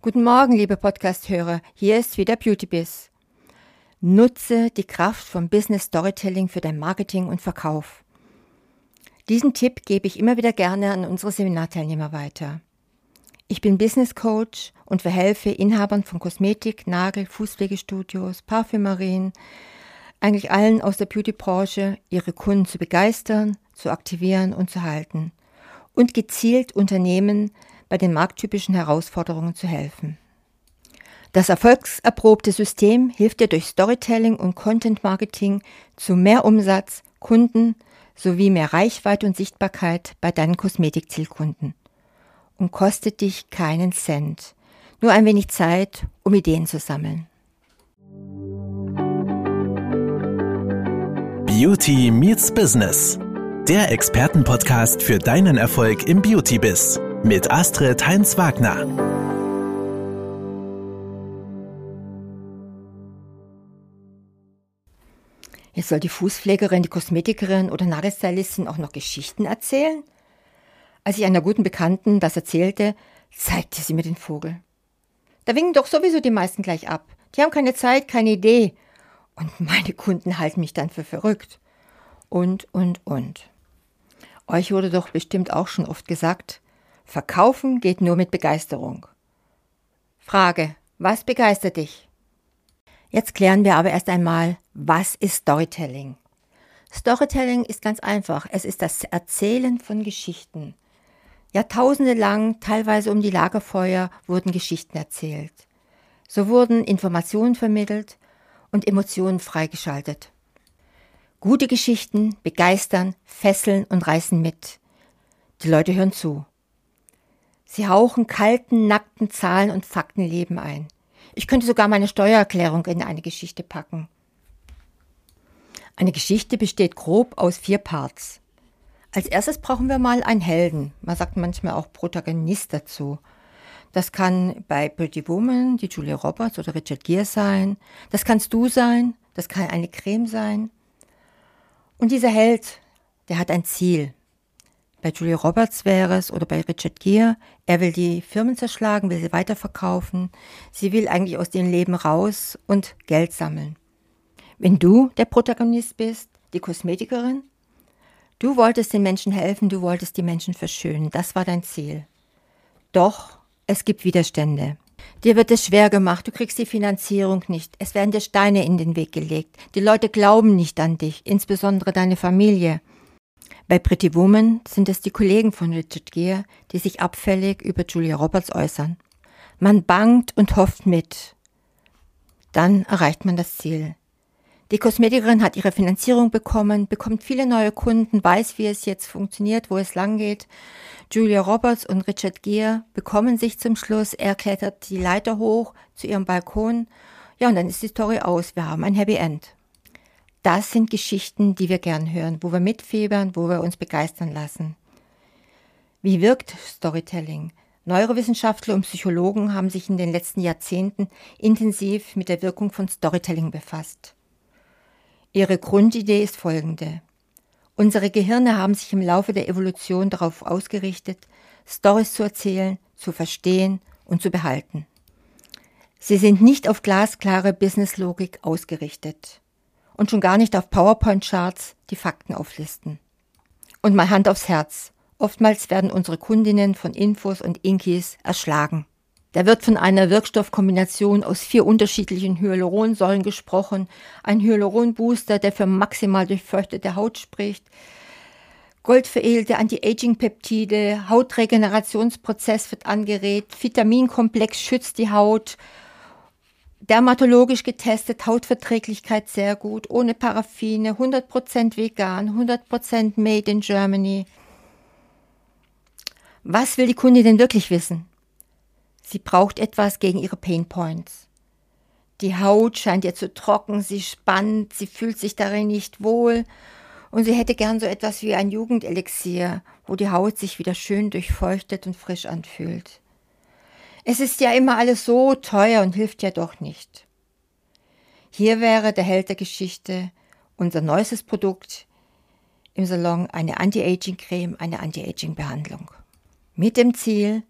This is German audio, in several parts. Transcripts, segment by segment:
Guten Morgen, liebe Podcast-Hörer. Hier ist wieder BeautyBiz. Nutze die Kraft vom Business Storytelling für dein Marketing und Verkauf. Diesen Tipp gebe ich immer wieder gerne an unsere Seminarteilnehmer weiter. Ich bin Business Coach und verhelfe Inhabern von Kosmetik, Nagel, Fußpflegestudios, Parfümerien, eigentlich allen aus der Beauty-Branche, ihre Kunden zu begeistern, zu aktivieren und zu halten und gezielt Unternehmen bei den markttypischen Herausforderungen zu helfen. Das erfolgserprobte System hilft dir durch Storytelling und Content Marketing zu mehr Umsatz, Kunden sowie mehr Reichweite und Sichtbarkeit bei deinen Kosmetikzielkunden und kostet dich keinen Cent, nur ein wenig Zeit, um Ideen zu sammeln. Beauty meets Business. Der Expertenpodcast für deinen Erfolg im Beauty-Biz mit Astrid Heinz-Wagner. Jetzt soll die Fußpflegerin, die Kosmetikerin oder Nagelstylistin auch noch Geschichten erzählen? Als ich einer guten Bekannten das erzählte, zeigte sie mir den Vogel. Da winken doch sowieso die meisten gleich ab. Die haben keine Zeit, keine Idee. Und meine Kunden halten mich dann für verrückt. Und, und, und. Euch wurde doch bestimmt auch schon oft gesagt, Verkaufen geht nur mit Begeisterung. Frage, was begeistert dich? Jetzt klären wir aber erst einmal, was ist Storytelling? Storytelling ist ganz einfach. Es ist das Erzählen von Geschichten. Jahrtausende lang, teilweise um die Lagerfeuer, wurden Geschichten erzählt. So wurden Informationen vermittelt und Emotionen freigeschaltet. Gute Geschichten begeistern, fesseln und reißen mit. Die Leute hören zu. Sie hauchen kalten, nackten Zahlen und Faktenleben ein. Ich könnte sogar meine Steuererklärung in eine Geschichte packen. Eine Geschichte besteht grob aus vier Parts. Als erstes brauchen wir mal einen Helden. Man sagt manchmal auch Protagonist dazu. Das kann bei Pretty Woman die Julia Roberts oder Richard Gere sein. Das kannst du sein. Das kann eine Creme sein. Und dieser Held, der hat ein Ziel. Bei Julia Roberts wäre es oder bei Richard Gere, er will die Firmen zerschlagen, will sie weiterverkaufen. Sie will eigentlich aus dem Leben raus und Geld sammeln. Wenn du der Protagonist bist, die Kosmetikerin, du wolltest den Menschen helfen, du wolltest die Menschen verschönen, das war dein Ziel. Doch es gibt Widerstände. Dir wird es schwer gemacht, du kriegst die Finanzierung nicht, es werden dir Steine in den Weg gelegt, die Leute glauben nicht an dich, insbesondere deine Familie. Bei Pretty Woman sind es die Kollegen von Richard Gere, die sich abfällig über Julia Roberts äußern. Man bangt und hofft mit. Dann erreicht man das Ziel. Die Kosmetikerin hat ihre Finanzierung bekommen, bekommt viele neue Kunden, weiß, wie es jetzt funktioniert, wo es lang geht. Julia Roberts und Richard Gere bekommen sich zum Schluss. Er klettert die Leiter hoch zu ihrem Balkon. Ja, und dann ist die Story aus. Wir haben ein Happy End. Das sind Geschichten, die wir gern hören, wo wir mitfiebern, wo wir uns begeistern lassen. Wie wirkt Storytelling? Neurowissenschaftler und Psychologen haben sich in den letzten Jahrzehnten intensiv mit der Wirkung von Storytelling befasst. Ihre Grundidee ist folgende. Unsere Gehirne haben sich im Laufe der Evolution darauf ausgerichtet, Stories zu erzählen, zu verstehen und zu behalten. Sie sind nicht auf glasklare Businesslogik ausgerichtet und schon gar nicht auf PowerPoint-Charts die Fakten auflisten. Und mal Hand aufs Herz. Oftmals werden unsere Kundinnen von Infos und Inkis erschlagen. Da wird von einer Wirkstoffkombination aus vier unterschiedlichen Hyaluronsäuren gesprochen. Ein Hyaluronbooster, der für maximal durchfeuchtete Haut spricht. Goldveredelte Anti-Aging-Peptide, Hautregenerationsprozess wird angeregt, Vitaminkomplex schützt die Haut dermatologisch getestet, Hautverträglichkeit sehr gut, ohne Paraffine, 100% vegan, 100% made in Germany. Was will die Kundin denn wirklich wissen? Sie braucht etwas gegen ihre Pain Points. Die Haut scheint ihr zu trocken, sie spannt, sie fühlt sich darin nicht wohl und sie hätte gern so etwas wie ein Jugendelixier, wo die Haut sich wieder schön durchfeuchtet und frisch anfühlt. Es ist ja immer alles so teuer und hilft ja doch nicht. Hier wäre der Held der Geschichte unser neuestes Produkt im Salon eine Anti-Aging-Creme, eine Anti-Aging-Behandlung. Mit dem Ziel,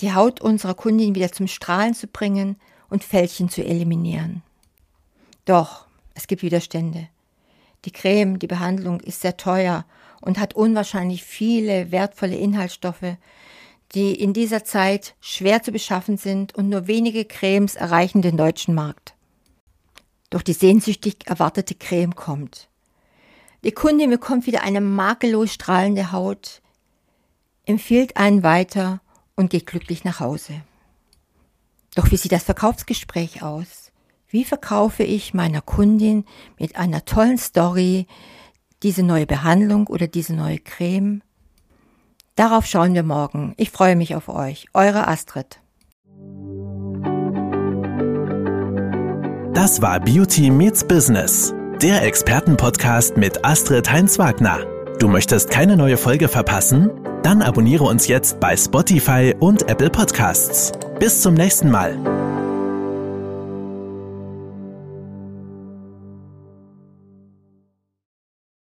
die Haut unserer Kundin wieder zum Strahlen zu bringen und Fältchen zu eliminieren. Doch, es gibt Widerstände. Die Creme, die Behandlung ist sehr teuer und hat unwahrscheinlich viele wertvolle Inhaltsstoffe, die in dieser Zeit schwer zu beschaffen sind und nur wenige Cremes erreichen den deutschen Markt. Doch die sehnsüchtig erwartete Creme kommt. Die Kundin bekommt wieder eine makellos strahlende Haut, empfiehlt einen weiter und geht glücklich nach Hause. Doch wie sieht das Verkaufsgespräch aus? Wie verkaufe ich meiner Kundin mit einer tollen Story diese neue Behandlung oder diese neue Creme? Darauf schauen wir morgen. Ich freue mich auf euch. Eure Astrid. Das war Beauty Meets Business, der Expertenpodcast mit Astrid Heinz-Wagner. Du möchtest keine neue Folge verpassen? Dann abonniere uns jetzt bei Spotify und Apple Podcasts. Bis zum nächsten Mal.